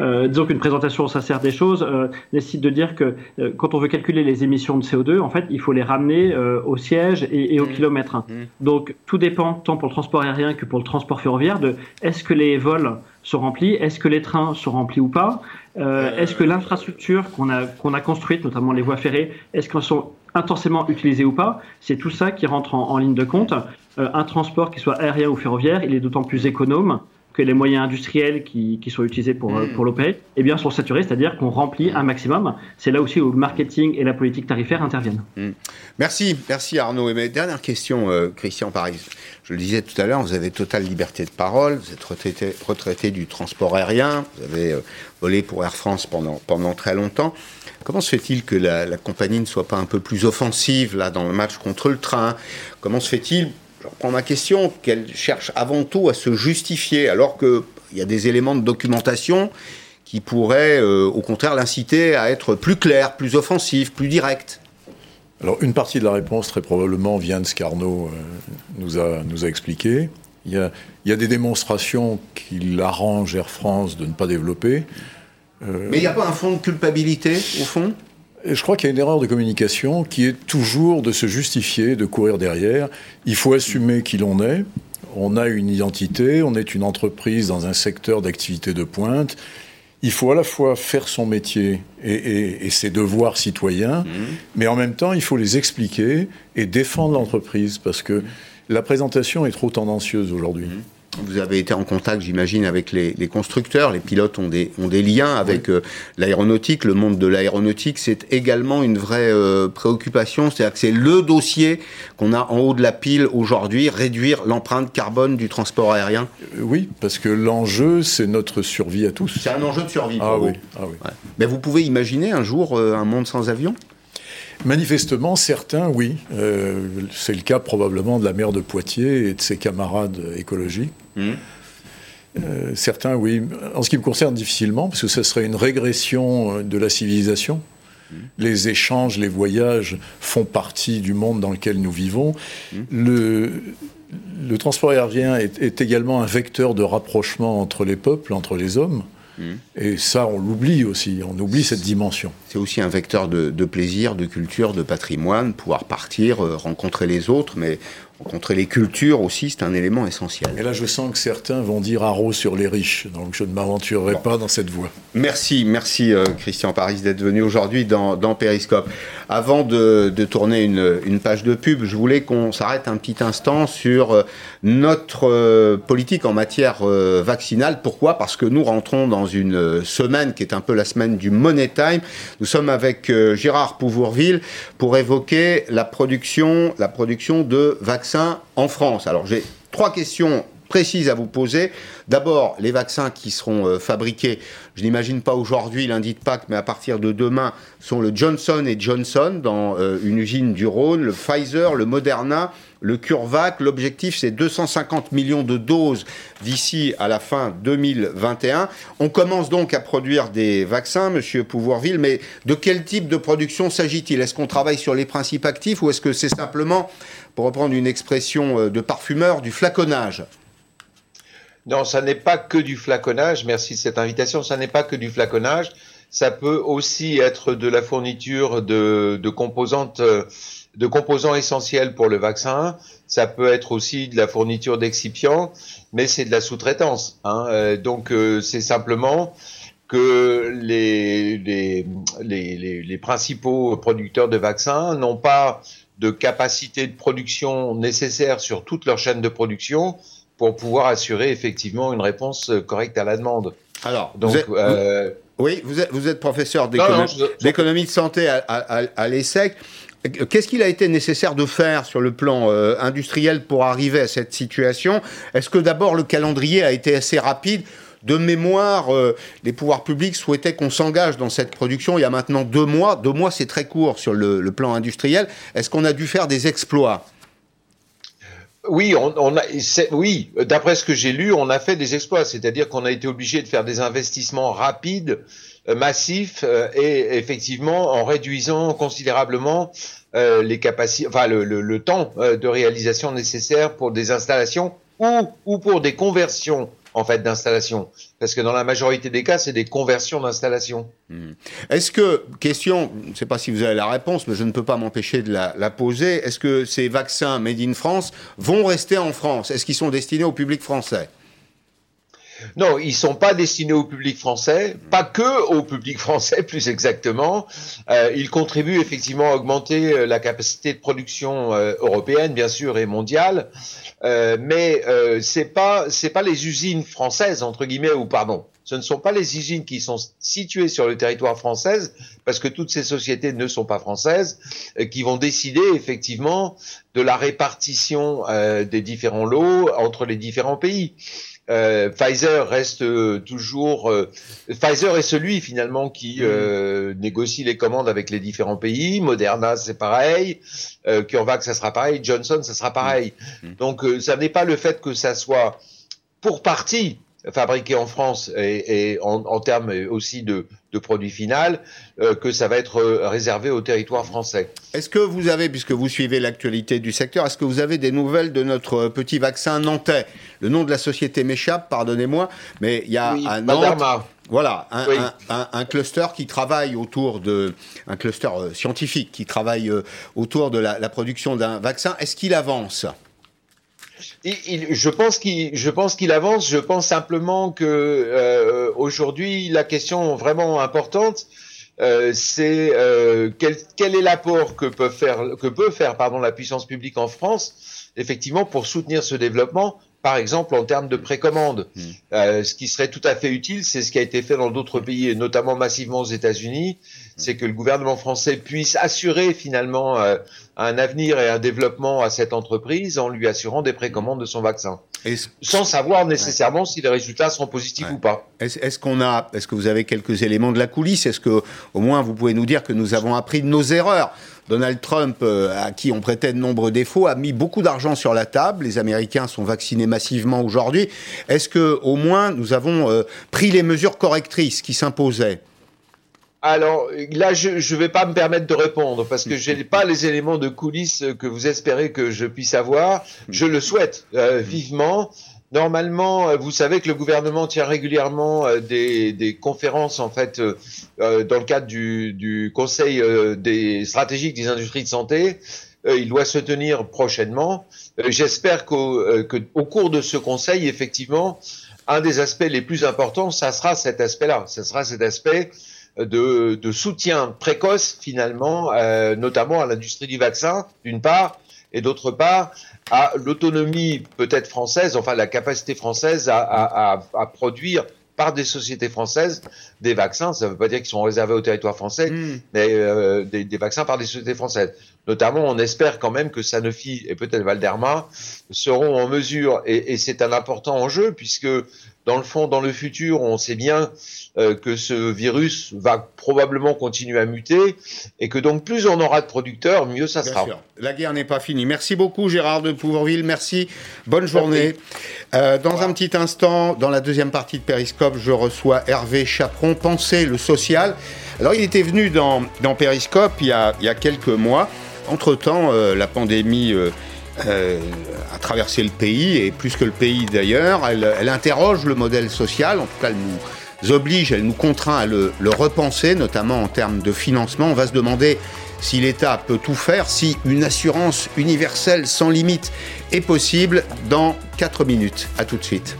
euh, disons qu'une présentation sincère des choses euh, nécessite de dire que euh, quand on veut calculer les émissions de CO2, en fait, il faut les ramener au siège et, et au mmh. kilomètre. Mmh. Donc, tout dépend tant pour le transport aérien que pour le transport ferroviaire de est-ce que les vols sont remplis, est-ce que les trains sont remplis ou pas, est-ce que l'infrastructure qu'on a, qu'on a construite, notamment les voies ferrées, est-ce qu'elles sont intensément utilisées ou pas C'est tout ça qui rentre en, en ligne de compte. Euh, un transport qui soit aérien ou ferroviaire, il est d'autant plus économe que les moyens industriels qui, sont utilisés pour, euh, pour l'opérer eh bien, sont saturés, c'est-à-dire qu'on remplit un maximum. C'est là aussi où le marketing et la politique tarifaire interviennent. Hmm. Merci, merci Arnaud. Et dernière question, euh, Christian Paris. Je le disais tout à l'heure, vous avez totale liberté de parole, vous êtes retraité, retraité du transport aérien, vous avez volé pour Air France pendant, pendant très longtemps. Comment se fait-il que la, la, compagnie ne soit pas un peu plus offensive là dans le match contre le train? Comment se fait-il je reprends ma question, qu'elle cherche avant tout à se justifier, alors qu'il y a des éléments de documentation qui pourraient, euh, au contraire, l'inciter à être plus clair, plus offensif, plus direct. Alors, une partie de la réponse, très probablement, vient de ce qu'Arnaud euh, nous, a, nous a expliqué. Il y a, il y a des démonstrations qu'il arrange Air France de ne pas développer. Euh, Mais il n'y a pas un fond de culpabilité, au fond? Je crois qu'il y a une erreur de communication qui est toujours de se justifier, de courir derrière. Il faut assumer qui l'on est. On a une identité, on est une entreprise dans un secteur d'activité de pointe. Il faut à la fois faire son métier et, ses devoirs citoyens, mmh. mais en même temps, il faut les expliquer et défendre l'entreprise parce que la présentation est trop tendancieuse aujourd'hui. Mmh. Vous avez été en contact, j'imagine, avec les, constructeurs. Les pilotes ont des, ont des liens avec euh, l'aéronautique. Le monde de l'aéronautique, c'est également une vraie euh, préoccupation. C'est-à-dire que c'est le dossier qu'on a en haut de la pile aujourd'hui, réduire l'empreinte carbone du transport aérien. Euh, oui, parce que l'enjeu, c'est notre survie à tous. C'est un enjeu de survie. ah, oui. ah oui. Mais vous pouvez imaginer un jour un monde sans avion? Manifestement, certains, oui. Euh, c'est le cas probablement de la maire de Poitiers et de ses camarades écologiques. Mmh. Euh, certains, oui. En ce qui me concerne, difficilement, parce que ce serait une régression euh, de la civilisation. Mmh. Les échanges, les voyages font partie du monde dans lequel nous vivons. Mmh. Le, le, transport aérien est, est, également un vecteur de rapprochement entre les peuples, entre les hommes. Mm. Et ça, on l'oublie aussi, on oublie cette dimension. C'est aussi un vecteur de, plaisir, de culture, de patrimoine, pouvoir partir, euh, rencontrer les autres, mais rencontrer les cultures aussi, c'est un élément essentiel. Et là, je sens que certains vont dire haro sur les riches, donc je ne m'aventurerai pas dans cette voie. Merci, merci euh, Christian Paris d'être venu aujourd'hui dans, dans, Périscope. Avant de, tourner une, page de pub, je voulais qu'on s'arrête un petit instant sur euh, notre euh, politique en matière vaccinale. Pourquoi? Parce que nous rentrons dans une semaine qui est un peu la semaine du Money Time. Nous sommes avec Gérard Pouvourville pour évoquer la production, la production de vaccins en France. Alors j'ai trois questions précises à vous poser. D'abord, les vaccins qui seront euh, fabriqués, je n'imagine pas aujourd'hui, lundi de Pâques, mais à partir de demain, sont le Johnson et Johnson dans euh, une usine du Rhône, le Pfizer, le Moderna, le CureVac. L'objectif, c'est 250 millions de doses d'ici à la fin 2021. On commence donc à produire des vaccins, Monsieur Pouvoirville, mais de quel type de production s'agit-il? Est-ce qu'on travaille sur les principes actifs ou est-ce que c'est simplement pour reprendre une expression euh, de parfumeur, du flaconnage Non, ça n'est pas que du flaconnage. Merci de cette invitation. Ça n'est pas que du flaconnage. Ça peut aussi être de la fourniture de, composantes, euh, de composants essentiels pour le vaccin. Ça peut être aussi de la fourniture d'excipients, mais c'est de la sous-traitance. Hein. Euh, donc c'est simplement que les, principaux producteurs de vaccins n'ont pas de capacité de production nécessaire sur toute leur chaîne de production pour pouvoir assurer effectivement une réponse correcte à la demande. Alors, donc, euh, oui, vous êtes, vous êtes professeur d'économie de santé à, à, l'ESSEC. Qu'est-ce qu'il a été nécessaire de faire sur le plan euh, industriel pour arriver à cette situation? Est-ce que d'abord le calendrier a été assez rapide de mémoire, euh, les pouvoirs publics souhaitaient qu'on s'engage dans cette production il y a maintenant deux mois. Deux mois, c'est très court sur le, plan industriel. Est-ce qu'on a dû faire des exploits? Oui, d'après ce que j'ai lu, on a fait des exploits, c'est-à-dire qu'on a été obligé de faire des investissements rapides, euh, massifs, euh, et effectivement en réduisant considérablement le, temps de réalisation nécessaire pour des installations ou pour des conversions en fait d'installation parce que dans la majorité des cas c'est des conversions d'installation. Hmm. Est-ce que question, je ne sais pas si vous avez la réponse mais je ne peux pas m'empêcher de la, poser, est-ce que ces vaccins made in France vont rester en France? Est-ce qu'ils sont destinés au public français? Non, ils sont pas destinés au public français, pas que au public français plus exactement. Euh, ils contribuent effectivement à augmenter euh, la capacité de production euh, européenne, bien sûr, et mondiale. Mais c'est pas c'est pas les usines françaises entre guillemets ou pardon, ce ne sont pas les usines qui sont situées sur le territoire français parce que toutes ces sociétés ne sont pas françaises qui vont décider effectivement de la répartition des différents lots entre les différents pays. Euh, Pfizer reste euh, toujours. Euh, Pfizer est celui finalement qui mm. négocie les commandes avec les différents pays. Moderna, c'est pareil. CureVac, ça sera pareil. Johnson, ça sera pareil. Mm. Mm. Donc, ça n'est pas le fait que ça soit pour partie fabriqué en France et, en, termes aussi de, produit final, euh, que ça va être euh, réservé au territoire français. Est-ce que vous avez, puisque vous suivez l'actualité du secteur, est-ce que vous avez des nouvelles de notre petit vaccin nantais? Le nom de la société m'échappe, pardonnez-moi, mais il y a un Voilà, un, cluster qui travaille autour de, un cluster euh, scientifique qui travaille autour de la production d'un vaccin. Est-ce qu'il avance? Je pense qu'il, je pense qu'il avance. Je pense simplement que euh, aujourd'hui, la question vraiment importante, euh, c'est euh, quel, quel, est l'apport que peut faire, que peut faire, pardon, la puissance publique en France, effectivement, pour soutenir ce développement par exemple en termes de précommande. Hmm. Euh, ce qui serait tout à fait utile, c'est ce qui a été fait dans d'autres pays, et notamment massivement aux États-Unis, c'est que le gouvernement français puisse assurer finalement euh, un avenir et un développement à cette entreprise en lui assurant des précommandes de son vaccin, sans savoir nécessairement si les résultats seront positifs Ouais. ou pas. est-ce- est-ce qu'on a, est-ce que vous avez quelques éléments de la coulisse? Est-ce que, au moins, vous pouvez nous dire que nous avons appris de nos erreurs? Donald Trump, euh, à qui on prêtait de nombreux défauts, a mis beaucoup d'argent sur la table. Les Américains sont vaccinés massivement aujourd'hui. Est-ce que, au moins, nous avons euh, pris les mesures correctrices qui s'imposaient? Alors là, je ne vais pas me permettre de répondre parce que je n'ai pas les éléments de coulisses que vous espérez que je puisse avoir. Je le souhaite euh, vivement. Normalement, euh, vous savez que le gouvernement tient régulièrement euh, des, des conférences en fait euh, euh, dans le cadre du, du Conseil euh, des stratégiques des industries de santé. Euh, il doit se tenir prochainement. Euh, J'espère qu'au euh, que, au cours de ce Conseil, effectivement, un des aspects les plus importants, ça sera cet aspect-là. Ça sera cet aspect de, de soutien précoce finalement, euh, notamment à l'industrie du vaccin, d'une part, et d'autre part à l'autonomie peut-être française, enfin la capacité française à, à, à, à produire par des sociétés françaises des vaccins. Ça ne veut pas dire qu'ils sont réservés au territoire français, mais euh, des, des vaccins par des sociétés françaises. Notamment, on espère quand même que Sanofi et peut-être Valderma seront en mesure, et, et c'est un important enjeu, puisque dans le fond, dans le futur, on sait bien euh, que ce virus va probablement continuer à muter, et que donc plus on aura de producteurs, mieux ça Bien sera. sûr. La guerre n'est pas finie. Merci beaucoup, Gérard de Pouvourville. Merci. Bonne journée. Euh, dans un petit instant, dans la deuxième partie de Périscope, je reçois Hervé Chaperon, Penser le social. Alors, il était venu dans, dans Périscope il y, a, il y a quelques mois. Entre-temps, euh, la pandémie euh, a traversé le pays, et plus que le pays d'ailleurs. Elle, interroge le modèle social. En tout cas, elle nous oblige, elle nous contraint à le, le repenser, notamment en termes de financement. On va se demander si l'État peut tout faire, si une assurance universelle sans limite est possible dans 4 minutes. À tout de suite.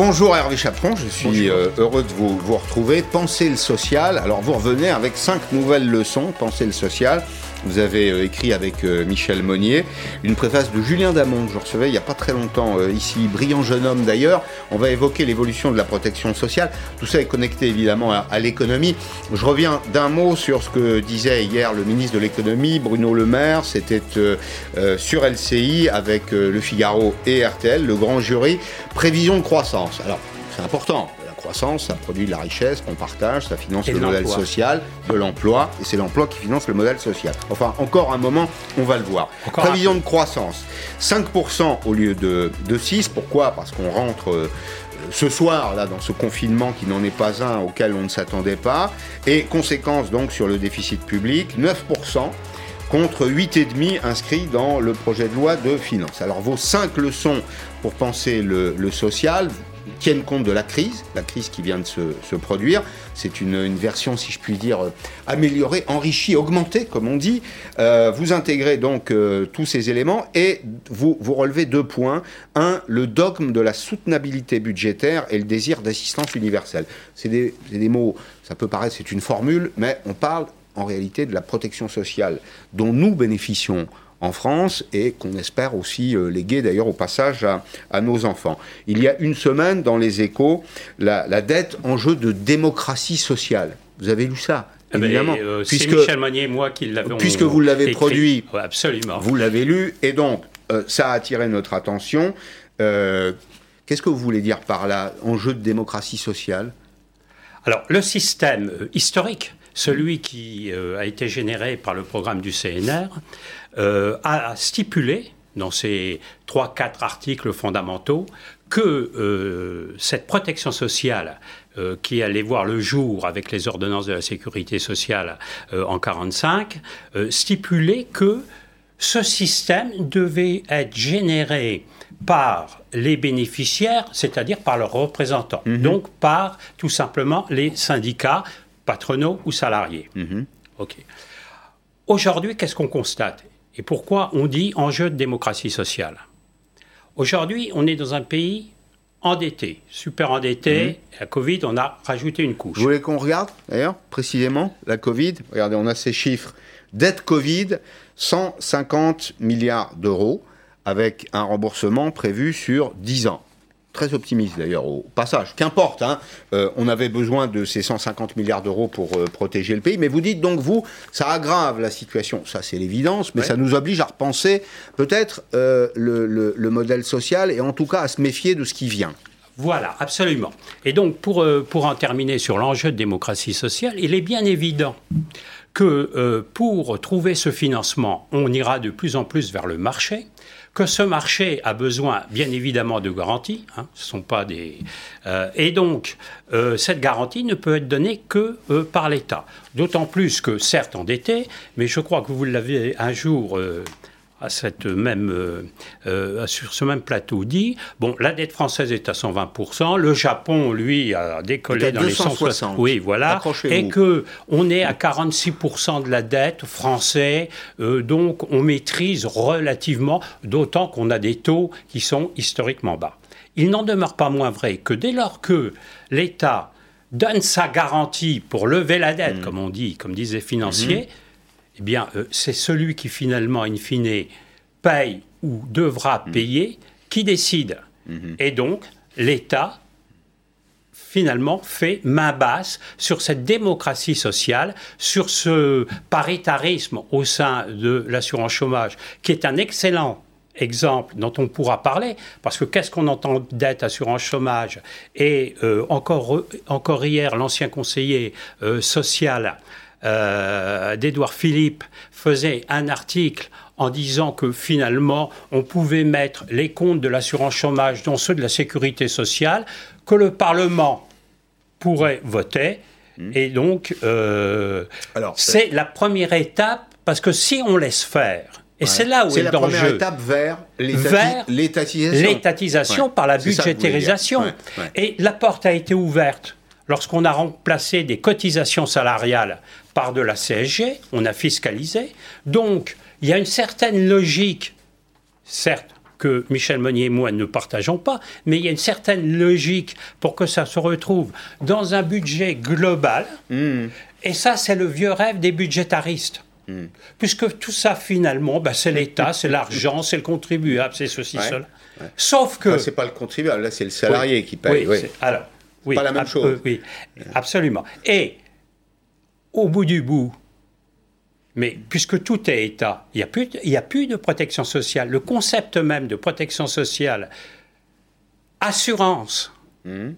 Bonjour Hervé Chaperon, je suis euh, heureux de vous, vous retrouver. Pensez le social. Alors vous revenez avec cinq nouvelles leçons. Pensez le social. Vous avez euh, écrit avec euh, Michel Monnier une préface de Julien Damon que je recevais il n'y a pas très longtemps euh, ici, brillant jeune homme d'ailleurs. On va évoquer l'évolution de la protection sociale. Tout ça est connecté évidemment à, l'économie. Je reviens d'un mot sur ce que disait hier le ministre de l'économie, Bruno Le Maire. C'était sur LCI avec Le Figaro et RTL, le grand jury. Prévision de croissance. Alors, c'est important. Croissance, ça produit de la richesse qu'on partage, ça finance Et le modèle social, de l'emploi, et c'est l'emploi qui finance le modèle social. Enfin, encore un moment, on va le voir. Encore Prévision de croissance, 5% au lieu de, de 6. Pourquoi? Parce qu'on rentre euh, ce soir, là, dans ce confinement qui n'en est pas un auquel on ne s'attendait pas. Et conséquence donc sur le déficit public, 9% contre 8,5 inscrits dans le projet de loi de finances. Alors vos cinq leçons pour penser le, le social tiennent compte de la crise, la crise qui vient de se, produire. C'est une, version, si je puis dire, euh, améliorée, enrichie, augmentée, comme on dit. Euh, vous intégrez donc euh, tous ces éléments et vous, relevez deux points. Un, le dogme de la soutenabilité budgétaire et le désir d'assistance universelle. C'est des mots, ça peut paraître, c'est une formule, mais on parle en réalité de la protection sociale dont nous bénéficions en France et qu'on espère aussi euh, léguer d'ailleurs au passage à, à nos enfants. Il y a une semaine dans les échos, la, la dette en jeu de démocratie sociale. Vous avez lu ça Eh ben, Évidemment, euh, puisque, Michel Monnier et moi qui l'avons puisque vous l'avez écrit. produit. Ouais, absolument. vous l'avez lu, et donc euh, ça a attiré notre attention. Euh, Qu'est-ce que vous voulez dire par là, enjeu de démocratie sociale? Alors, le système euh, historique, celui qui euh, a été généré par le programme du CNR, euh, a stipulé dans ces trois, quatre articles fondamentaux que euh, cette protection sociale euh, qui allait voir le jour avec les ordonnances de la sécurité sociale euh, en 45 euh, stipulait que ce système devait être généré par les bénéficiaires, c'est-à-dire par leurs représentants, donc par tout simplement les syndicats patronaux ou salariés. Ok. Aujourd'hui, qu'est-ce qu'on constate? Et pourquoi on dit enjeu de démocratie sociale? Aujourd'hui, on est dans un pays endetté, super endetté. La Covid, on a rajouté une couche. Vous voulez qu'on regarde, d'ailleurs, précisément, la Covid? Regardez, on a ces chiffres. Dette Covid, 150 milliards d'euros, avec un remboursement prévu sur 10 ans. Très optimiste d'ailleurs au passage. Qu'importe, hein, euh, on avait besoin de ces 150 milliards d'euros pour euh, protéger le pays. Mais vous dites donc, vous, ça aggrave la situation. Ça, c'est l'évidence, mais Ouais. ça nous oblige à repenser peut-être euh, le, le- le modèle social et en tout cas à se méfier de ce qui vient. Voilà, absolument. Et donc, pour, pour en terminer sur l'enjeu de démocratie sociale, il est bien évident que euh, pour trouver ce financement, on ira de plus en plus vers le marché, que ce marché a besoin, bien évidemment, de garanties. hein, ce sont pas des euh, et donc euh, cette garantie ne peut être donnée que euh, par l'État. D'autant plus que, certes, endetté, mais je crois que vous l'avez un jour. À cette même, euh, euh, sur ce même plateau dit, bon, la dette française est à 120%, le Japon, lui, a décollé à dans les 260. 160. Oui, voilà. Et que on est à 46% de la dette français, euh, donc on maîtrise relativement, d'autant qu'on a des taux qui sont historiquement bas. Il n'en demeure pas moins vrai que dès lors que l'État donne sa garantie pour lever la Mmh. dette, comme on dit, comme disait financier, eh bien, euh, c'est celui qui finalement, in fine, paye ou devra Mmh. payer qui décide. Et donc, l'État, finalement, fait main basse sur cette démocratie sociale, sur ce paritarisme au sein de l'assurance chômage, qui est un excellent exemple dont on pourra parler, parce que qu'est-ce qu'on entend dette assurance chômage? Et euh, encore, encore hier, l'ancien conseiller euh, social euh, d'Édouard Philippe faisait un article en disant que finalement, on pouvait mettre les comptes de l'assurance chômage dans ceux de la sécurité sociale, que le Parlement pourrait voter. Et donc, euh, c'est la première étape, parce que si on laisse faire, et c'est là où C'est est la le première étape vers l'étati- Vers l'étatisation. l'étatisation Ouais. par la ouais. Et la porte a été ouverte lorsqu'on a remplacé des cotisations salariales par de la CSG, on a fiscalisé. Donc, il y a une certaine logique, certes, que Michel Monnier et moi ne partageons pas, mais il y a une certaine logique pour que ça se retrouve dans un budget global. Mmh. Et ça, c'est le vieux rêve des budgétaristes. Puisque tout ça, finalement, bah, c'est l'État, c'est l'argent, c'est le contribuable, c'est ceci, Ouais, cela. Sauf que... Ah, c'est pas le contribuable, là c'est le salarié Oui, qui paye. oui, oui. alors, oui, Pas la même chose. euh, oui, absolument. Et au bout du bout, mais puisque tout est État, il n'y a, plus de- il y a plus de protection sociale. Le concept même de protection sociale, assurance, Mmh.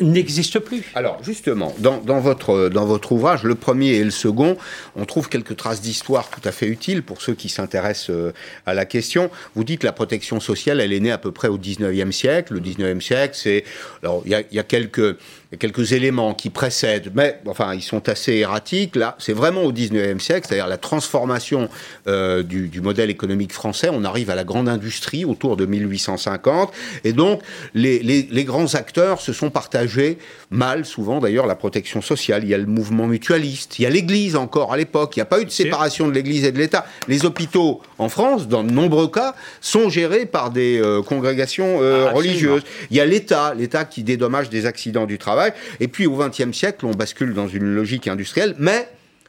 N'existe plus. Alors justement, dans, dans votre, dans votre ouvrage, le premier et le second, on trouve quelques traces d'histoire tout à fait utiles pour ceux qui s'intéressent euh, à la question. Vous dites que la protection sociale, elle est née à peu près au 19e siècle. Le 19e siècle, c'est... Alors il y a, y a quelques... il y a quelques éléments qui précèdent, mais enfin, ils sont assez erratiques. Là, c'est vraiment au 19e siècle, c'est-à-dire la transformation euh, du, du modèle économique français. On arrive à la grande industrie autour de 1850. Et donc, les, les- les grands acteurs se sont partagés mal, souvent d'ailleurs, la protection sociale. Il y a le mouvement mutualiste, il y a l'Église encore à l'époque. Il n'y a pas eu de séparation de l'Église et de l'État. Les hôpitaux en France, dans de nombreux cas, sont gérés par des euh, congrégations euh, Ah, religieuses. Il y a l'État, l'État qui dédommage des accidents du travail. Et puis au XXe siècle, on bascule dans une logique industrielle, mais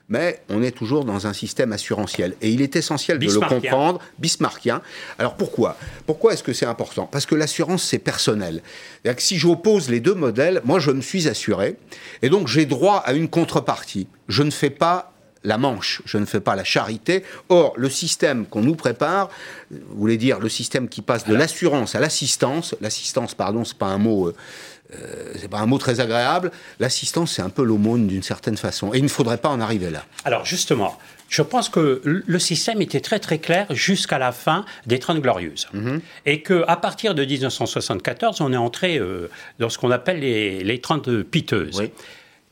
mais on est toujours dans un système assurantiel. Et il est essentiel de le comprendre, bismarckien. Alors pourquoi? Pourquoi est-ce que c'est important? Parce que l'assurance, c'est personnel. C'est-à-dire que si j'oppose les deux modèles, moi je me suis assuré, et donc j'ai droit à une contrepartie. Je ne fais pas la manche, je ne fais pas la charité. Or, le système qu'on nous prépare, vous voulez dire le système qui passe de l'assurance à l'assistance, l'assistance, pardon, c'est pas un mot, euh, euh, c'est pas un mot très agréable. L'assistance, c'est un peu l'aumône d'une certaine façon, et il ne faudrait pas en arriver là. Alors justement, je pense que le système était très très clair jusqu'à la fin des Trente Glorieuses. Et qu'à partir de 1974, on est entré euh, dans ce qu'on appelle les, les Trente Piteuses, Oui.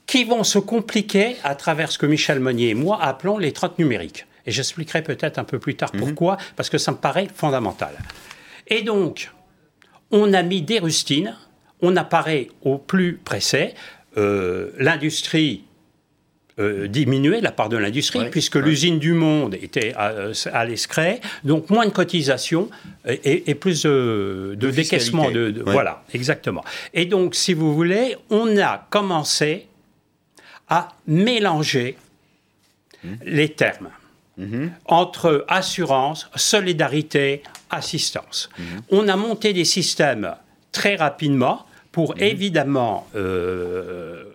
qui vont se compliquer à travers ce que Michel Monnier et moi appelons les Trente numériques. Et j'expliquerai peut-être un peu plus tard pourquoi, parce que ça me paraît fondamental. Et donc, on a mis des rustines, on apparaît au plus pressé, euh, l'industrie euh, diminué la part de l'industrie, puisque l'usine du monde était à, allait se créer, donc moins de cotisations et, plus de, de, décaissement. De, Voilà, exactement. Et donc, si vous voulez, on a commencé à mélanger mmh. les termes. Mmh. entre assurance, solidarité, assistance. Mmh. On a monté des systèmes très rapidement pour évidemment euh,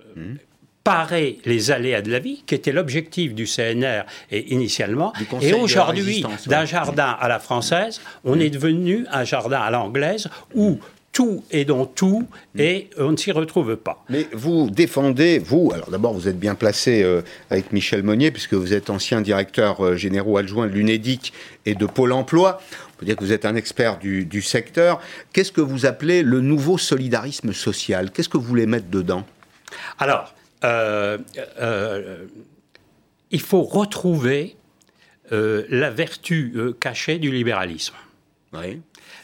parer les aléas de la vie, qui était l'objectif du CNR et initialement. Et aujourd'hui, d'un jardin à la française, on est devenu un jardin à l'anglaise où tout est dans tout et on ne s'y retrouve pas. Mais vous défendez, vous, alors d'abord vous êtes bien placé euh, avec Michel Monnier, puisque vous êtes ancien directeur euh, général adjoint de l'UNEDIC et de Pôle emploi. Peut dire que vous êtes un expert du, du secteur. Qu'est-ce que vous appelez le nouveau solidarisme social? Qu'est-ce que vous voulez mettre dedans? Alors, euh, euh, il faut retrouver euh, la vertu cachée du libéralisme.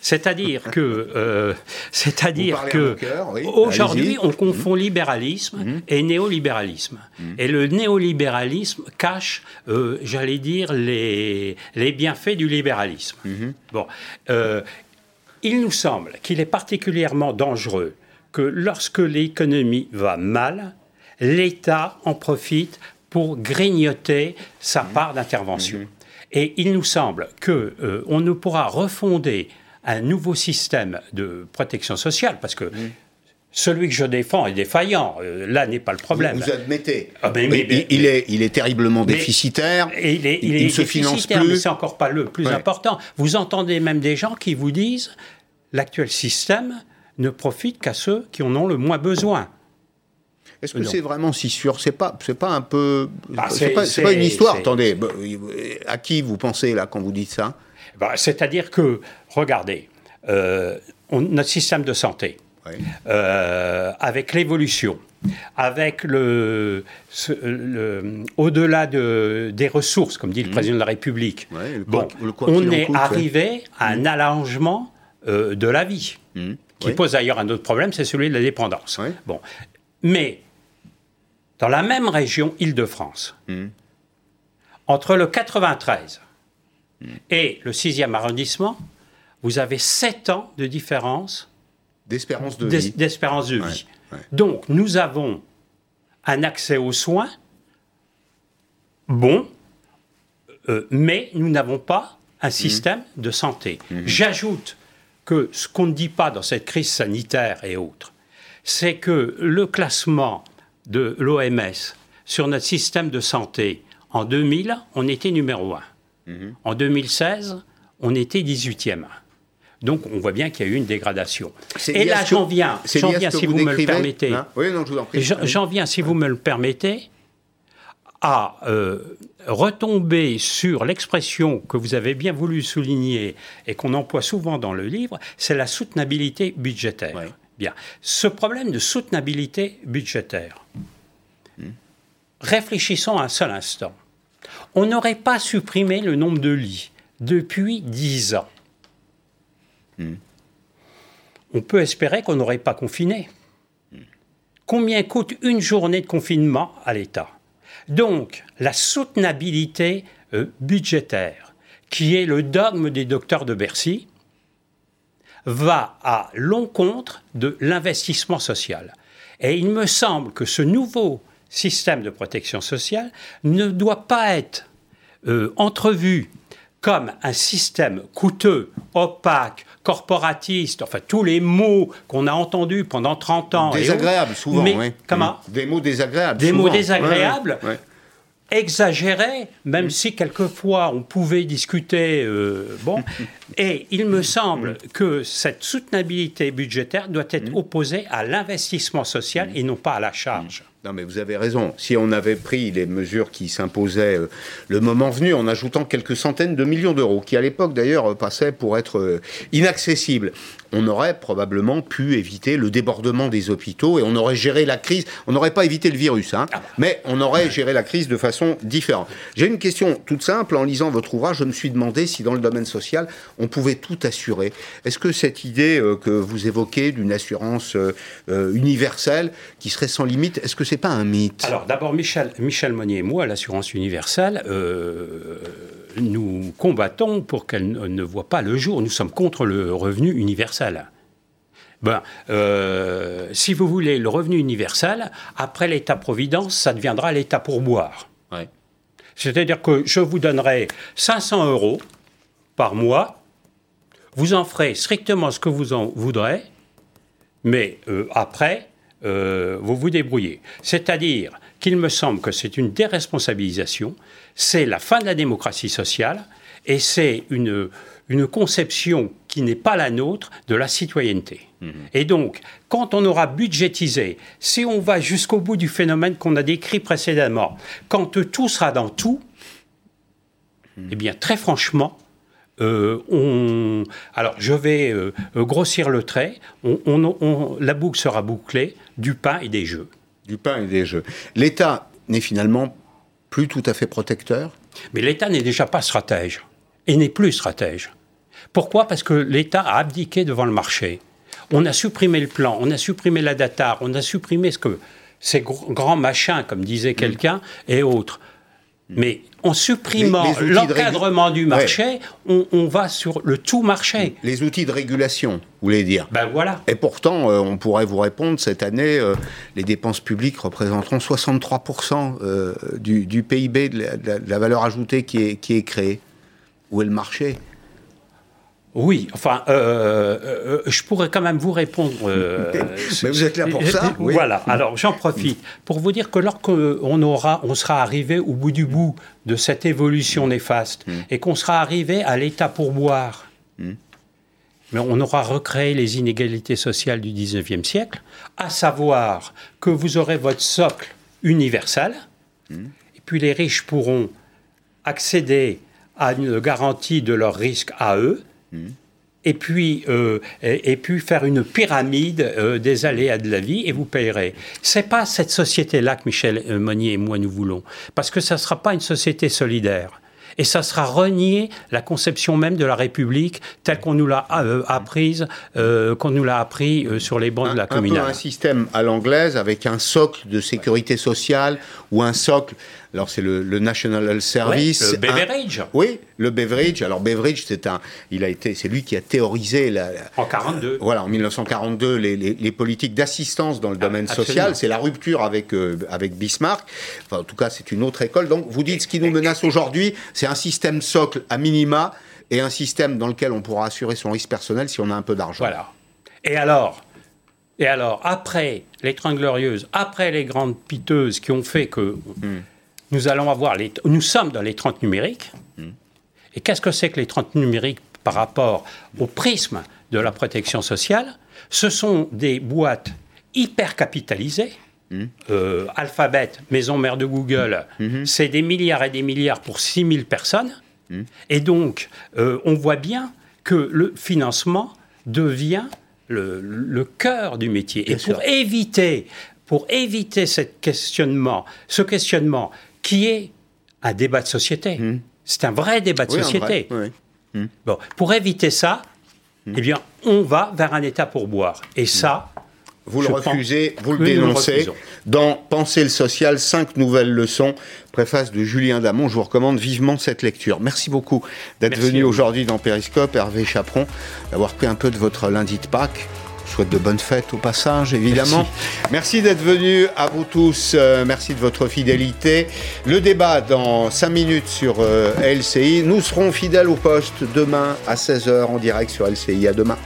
C'est-à-dire que, c'est-à-dire que aujourd'hui, on confond mhm. libéralisme mhm. et néolibéralisme. Mhm. Et le néolibéralisme cache, j'allais dire, les, les bienfaits du libéralisme. Bon, il nous semble qu'il est particulièrement dangereux que lorsque l'économie va mal, l'État en profite pour grignoter sa part d'intervention. Et il nous semble qu'on euh, ne pourra refonder un nouveau système de protection sociale, parce que mmh. celui que je défends est défaillant. Euh, là n'est pas le problème. Vous, admettez. Ah, il, est, il est terriblement déficitaire. il, est, il, ne se finance plus. Mais c'est encore pas le plus important. Vous entendez même des gens qui vous disent l'actuel système ne profite qu'à ceux qui en ont le moins besoin. Est-ce que c'est vraiment si sûr? C'est pas, c'est pas un peu, bah, c'est pas, une histoire. Attendez, bah, à qui vous pensez là quand vous dites ça? Bah, C'est-à-dire que, regardez, euh, notre système de santé, euh, avec l'évolution, avec le, au-delà de, des ressources, comme dit le mmh. président de la République, bon, on est arrivé à un mmh. allongement euh, de la vie, mmh. qui pose d'ailleurs un autre problème, c'est celui de la dépendance. Bon, mais dans la même région Île-de-France, entre le 93 hmm. Et le 6e arrondissement, vous avez 7 ans de différence d'espérance de vie. D'espérance de vie. Donc, nous avons un accès aux soins bon, euh, mais nous n'avons pas un hmm. système de santé. J'ajoute que ce qu'on ne dit pas dans cette crise sanitaire et autres, c'est que le classement de l'OMS sur notre système de santé, en 2000, on était numéro 1. Mhm. En 2016, on était 18e. Donc on voit bien qu'il y a eu une dégradation. Et là, j'en viens, j'en viens si vous, me le permettez. Hein oui, non, je vous en prie. J'en viens, si vous me le permettez, à euh, retomber sur l'expression que vous avez bien voulu souligner et qu'on emploie souvent dans le livre, c'est la soutenabilité budgétaire. Bien. Ce problème de soutenabilité budgétaire, réfléchissons un seul instant. On n'aurait pas supprimé le nombre de lits depuis dix ans. On peut espérer qu'on n'aurait pas confiné. Combien coûte une journée de confinement à l'État? Donc, la soutenabilité euh, budgétaire, qui est le dogme des docteurs de Bercy, va à l'encontre de l'investissement social. Et il me semble que ce nouveau système de protection sociale ne doit pas être euh, entrevu comme un système coûteux, opaque, corporatiste, enfin tous les mots qu'on a entendus pendant 30 ans. Désagréables, souvent. Mais, Comment Des mots désagréables. Des mots désagréables exagéré, même mm. si quelquefois on pouvait discuter. Euh, bon, et il me semble mm. que cette soutenabilité budgétaire doit être mm. opposée à l'investissement social et non pas à la charge. Non, mais vous avez raison. Si on avait pris les mesures qui s'imposaient euh, le moment venu, en ajoutant quelques centaines de millions d'euros, qui à l'époque d'ailleurs passaient pour être euh, inaccessibles, on aurait probablement pu éviter le débordement des hôpitaux et on aurait géré la crise. On n'aurait pas évité le virus, hein, ah. mais on aurait géré la crise de façon différente. J'ai une question toute simple. En lisant votre ouvrage, je me suis demandé si dans le domaine social, on pouvait tout assurer. Est-ce que cette idée euh, que vous évoquez d'une assurance universelle qui serait sans limite, est-ce que c'est pas un mythe? Alors d'abord, Michel, Michel Monnier et moi, l'assurance universelle, euh, nous combattons pour qu'elle ne voit pas le jour. Nous sommes contre le revenu universel. Ben, euh, si vous voulez le revenu universel, après l'État-providence, ça deviendra l'État pourboire. Ouais. C'est-à-dire que je vous donnerai 500 euros par mois, vous en ferez strictement ce que vous en voudrez, mais euh, après, euh, vous vous débrouillez. C'est-à-dire qu'il me semble que c'est une déresponsabilisation, c'est la fin de la démocratie sociale, et c'est une, une conception qui n'est pas la nôtre de la citoyenneté. Et donc, quand on aura budgétisé, si on va jusqu'au bout du phénomène qu'on a décrit précédemment, quand tout sera dans tout, eh bien, très franchement, euh, on, alors je vais euh, grossir le trait, on- la boucle sera bouclée du pain et des jeux. Du pain et des jeux. L'État n'est finalement plus tout à fait protecteur? Mais l'État n'est déjà pas stratège et n'est plus stratège. Pourquoi? Parce que l'État a abdiqué devant le marché. On a supprimé le plan, on a supprimé la data, on a supprimé ce que ces gr- grands machins, comme disait quelqu'un, et autres. Mais en supprimant l'encadrement du Ouais. marché, on, on va sur le tout marché. Les outils de régulation, vous voulez dire? Ben voilà. Et pourtant, euh, on pourrait vous répondre, cette année, euh, les dépenses publiques représenteront 63% euh, du, du PIB, de la, de la- de la valeur ajoutée qui est, qui est créée. Où est le marché? Oui, enfin, euh, euh, je pourrais quand même vous répondre. euh, Mais vous êtes là pour ça, oui. Voilà. Alors, j'en profite pour vous dire que lorsqu'on aura, on sera arrivé au bout du bout de cette évolution néfaste Mm. et qu'on sera arrivé à l'état pourboire, mais on aura recréé les inégalités sociales du 19e siècle, à savoir que vous aurez votre socle universel, et puis les riches pourront accéder à une garantie de leur risque à eux, et puis, euh, et, et puis faire une pyramide euh, des aléas de la vie et vous payerez. C'est pas cette société-là que Michel euh, Monnier et moi nous voulons, parce que ça ne sera pas une société solidaire. Et ça sera renier la conception même de la République telle qu'on nous l'a euh, apprise, euh, qu'on nous l'a appris euh, sur les bancs de la un peu communale. un système à l'anglaise avec un socle de sécurité sociale ou un socle. Alors c'est le, le National Health Service. Ouais, le un- Beveridge. oui, le Beveridge. Alors Beveridge, c'est un, il a été, c'est lui qui a théorisé la, En 42. voilà, en 1942, les, les- les politiques d'assistance dans le domaine absolument. social, c'est la rupture avec, euh, avec Bismarck. Enfin, en tout cas, c'est une autre école. Donc, vous dites ce qui nous menace aujourd'hui, c'est un système socle à minima et un système dans lequel on pourra assurer son risque personnel si on a un peu d'argent. Voilà. Et alors, et alors, après les Trente Glorieuses, après les grandes piteuses qui ont fait que nous allons avoir les, nous sommes dans les 30 numériques. Et qu'est-ce que c'est que les 30 numériques par rapport au prisme de la protection sociale? Ce sont des boîtes hyper capitalisées. Euh, Alphabet, maison mère de Google, c'est des milliards et des milliards pour 6000 personnes. Et donc, euh, on voit bien que le financement devient le, le cœur du métier. Bien et pour éviter, pour éviter cette questionnement, ce questionnement qui est un débat de société, c'est un vrai débat de Oui, société. vrai, oui. Bon, pour éviter ça, eh bien, on va vers un état pour boire. Et ça, Vous le refusez, vous le dénoncez. Dans Penser le social, cinq nouvelles leçons, préface de Julien Damon. Je vous recommande vivement cette lecture. Merci beaucoup d'être venu aujourd'hui dans Périscope, Hervé Chaperon, d'avoir pris un peu de votre lundi de Pâques. Souhaite de bonnes fêtes au passage, évidemment. Merci, d'être venu à vous tous. Euh, merci de votre fidélité. Le débat dans 5 minutes sur euh, LCI. Nous serons fidèles au poste demain à 16h en direct sur LCI. À demain.